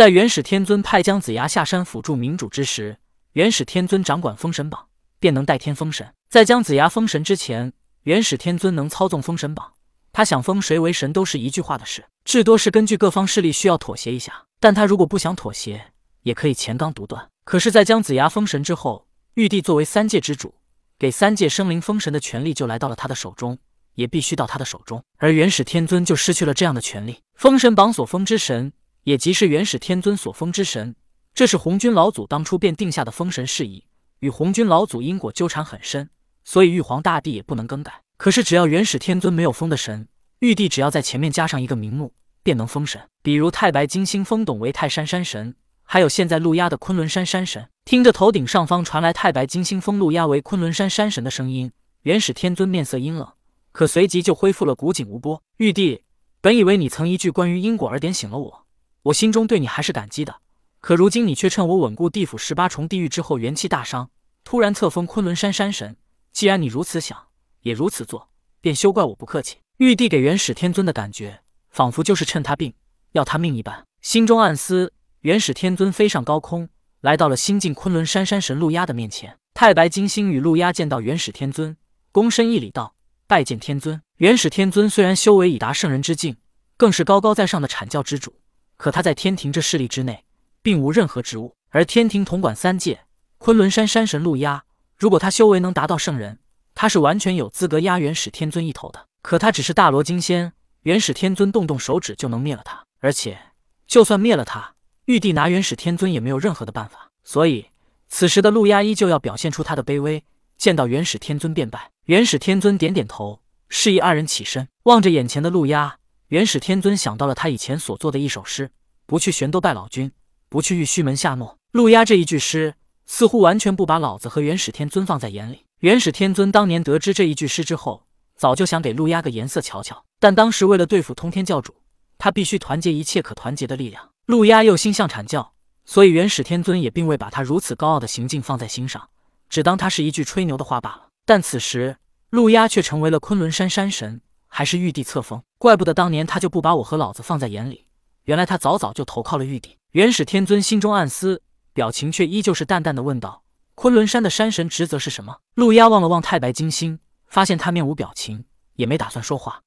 在元始天尊派姜子牙下山辅助明主之时，元始天尊掌管封神榜，便能代天封神。在姜子牙封神之前，元始天尊能操纵封神榜，他想封谁为神都是一句话的事，至多是根据各方势力需要妥协一下。但他如果不想妥协，也可以乾纲独断。可是，在姜子牙封神之后，玉帝作为三界之主，给三界生灵封神的权利就来到了他的手中，也必须到他的手中。而元始天尊就失去了这样的权利。封神榜所封之神。也即是元始天尊所封之神，这是红军老祖当初便定下的封神事宜，与红军老祖因果纠缠很深，所以玉皇大帝也不能更改。可是只要元始天尊没有封的神，玉帝只要在前面加上一个名目，便能封神。比如太白金星封董为泰山山神，还有现在陆压的昆仑山山神。听着头顶上方传来太白金星封陆压为昆仑山山神的声音，元始天尊面色阴冷，可随即就恢复了古井无波。玉帝，本以为你曾一句关于因果而点醒了我。我心中对你还是感激的，可如今你却趁我稳固地府十八重地狱之后元气大伤，突然册封昆仑山山神。既然你如此想，也如此做，便休怪我不客气。玉帝给元始天尊的感觉，仿佛就是趁他病要他命一般。心中暗思，元始天尊飞上高空，来到了新晋昆仑山山神陆压的面前。太白金星与陆压见到元始天尊，躬身一礼道：“拜见天尊。”元始天尊虽然修为已达圣人之境，更是高高在上的阐教之主。可他在天庭这势力之内，并无任何职务，而天庭统管三界。昆仑山山神陆压，如果他修为能达到圣人，他是完全有资格压元始天尊一头的。可他只是大罗金仙，元始天尊动动手指就能灭了他，而且就算灭了他，玉帝拿元始天尊也没有任何的办法。所以此时的陆压依旧要表现出他的卑微，见到元始天尊便拜。元始天尊点点头，示意二人起身，望着眼前的陆压。元始天尊想到了他以前所做的一首诗：“不去玄斗拜老君，不去玉虚门下诺。”陆压这一句诗，似乎完全不把老子和元始天尊放在眼里。元始天尊当年得知这一句诗之后，早就想给陆压个颜色瞧瞧，但当时为了对付通天教主，他必须团结一切可团结的力量。陆压又心向阐教，所以元始天尊也并未把他如此高傲的行径放在心上，只当他是一句吹牛的话罢了。但此时，陆压却成为了昆仑山山神。还是玉帝册封，怪不得当年他就不把我和老子放在眼里。原来他早早就投靠了玉帝。元始天尊心中暗思，表情却依旧是淡淡的问道：“昆仑山的山神职责是什么？”陆压望了望太白金星，发现他面无表情，也没打算说话。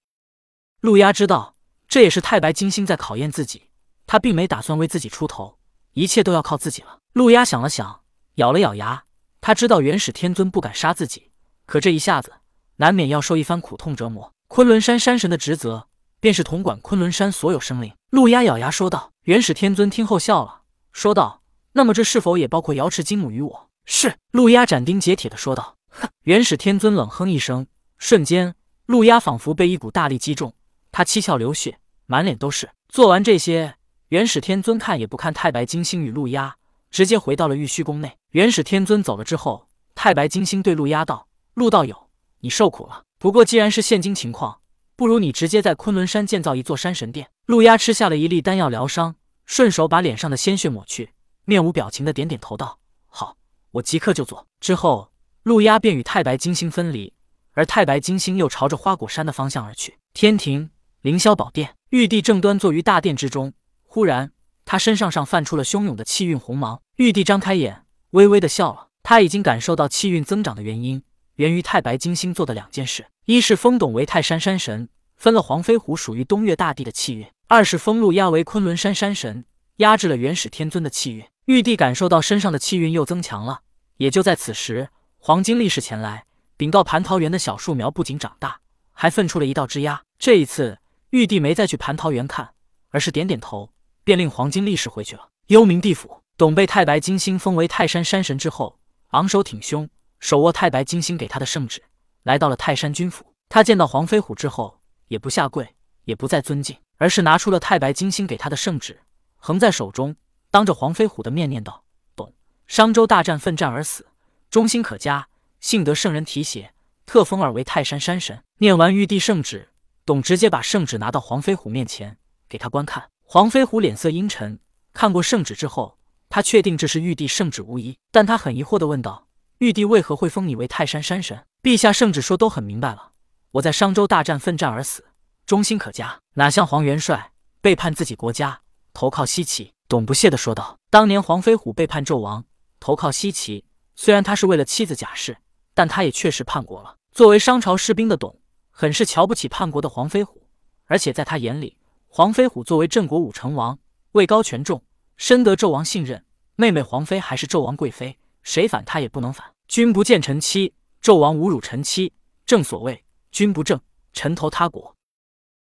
陆压知道，这也是太白金星在考验自己。他并没打算为自己出头，一切都要靠自己了。陆压想了想，咬了咬牙。他知道元始天尊不敢杀自己，可这一下子难免要受一番苦痛折磨。昆仑山山神的职责，便是统管昆仑山所有生灵。陆压咬牙说道。元始天尊听后笑了，说道：“那么这是否也包括瑶池金母与我？”是。陆压斩钉截铁的说道。哼！元始天尊冷哼一声，瞬间，陆压仿佛被一股大力击中，他七窍流血，满脸都是。做完这些，元始天尊看也不看太白金星与陆压，直接回到了玉虚宫内。元始天尊走了之后，太白金星对陆压道：“陆道友，你受苦了。”不过，既然是现今情况，不如你直接在昆仑山建造一座山神殿。陆压吃下了一粒丹药疗伤，顺手把脸上的鲜血抹去，面无表情的点点头道：“好，我即刻就做。”之后，陆压便与太白金星分离，而太白金星又朝着花果山的方向而去。天庭凌霄宝殿，玉帝正端坐于大殿之中，忽然他身上上泛出了汹涌的气运红芒。玉帝张开眼，微微的笑了。他已经感受到气运增长的原因。源于太白金星做的两件事：一是封董为泰山山神，分了黄飞虎属于东岳大帝的气运；二是封陆压为昆仑山山神，压制了元始天尊的气运。玉帝感受到身上的气运又增强了。也就在此时，黄金力士前来禀告：蟠桃园的小树苗不仅长大，还分出了一道枝丫。这一次，玉帝没再去蟠桃园看，而是点点头，便令黄金力士回去了。幽冥地府，董被太白金星封为泰山山神之后，昂首挺胸。手握太白金星给他的圣旨，来到了泰山君府。他见到黄飞虎之后，也不下跪，也不再尊敬，而是拿出了太白金星给他的圣旨，横在手中，当着黄飞虎的面念道：“董商周大战奋战而死，忠心可嘉，幸得圣人提携，特封尔为泰山山神。”念完玉帝圣旨，董直接把圣旨拿到黄飞虎面前，给他观看。黄飞虎脸色阴沉，看过圣旨之后，他确定这是玉帝圣旨无疑，但他很疑惑的问道。玉帝为何会封你为泰山山神？陛下圣旨说都很明白了，我在商周大战奋战而死，忠心可嘉，哪像黄元帅背叛自己国家，投靠西岐。董不屑地说道：“当年黄飞虎背叛纣王，投靠西岐，虽然他是为了妻子贾氏，但他也确实叛国了。作为商朝士兵的董，很是瞧不起叛国的黄飞虎，而且在他眼里，黄飞虎作为镇国武成王，位高权重，深得纣王信任。妹妹黄妃还是纣王贵妃，谁反他也不能反。君不见臣妻，纣王侮辱臣妻，正所谓君不正，臣投他国。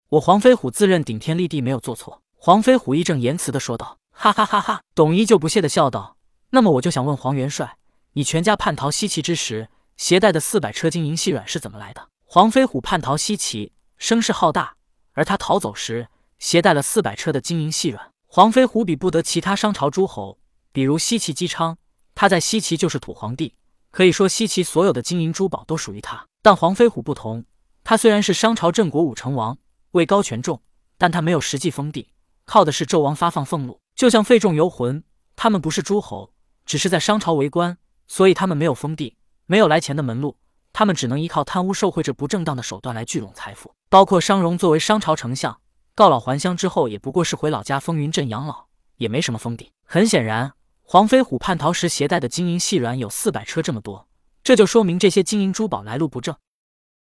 我黄飞虎自认顶天立地，没有做错。”黄飞虎义正言辞的说道。哈哈哈哈！董依旧不屑的笑道：“那么我就想问黄元帅，你全家叛逃西岐之时，携带的四百车金银细软是怎么来的？”黄飞虎叛逃西岐，声势浩大，而他逃走时携带了四百车的金银细软。黄飞虎比不得其他商朝诸侯，比如西岐姬昌，他在西岐就是土皇帝，可以说西岐所有的金银珠宝都属于他。但黄飞虎不同，他虽然是商朝郑国武成王，位高权重，但他没有实际封地，靠的是纣王发放俸禄。就像费仲游魂，他们不是诸侯，只是在商朝为官，所以他们没有封地，没有来钱的门路，他们只能依靠贪污受贿这不正当的手段来聚拢财富。包括商容作为商朝丞相，告老还乡之后，也不过是回老家风云镇养老，也没什么封地。很显然，黄飞虎叛逃时携带的金银细软有四百车这么多，这就说明这些金银珠宝来路不正。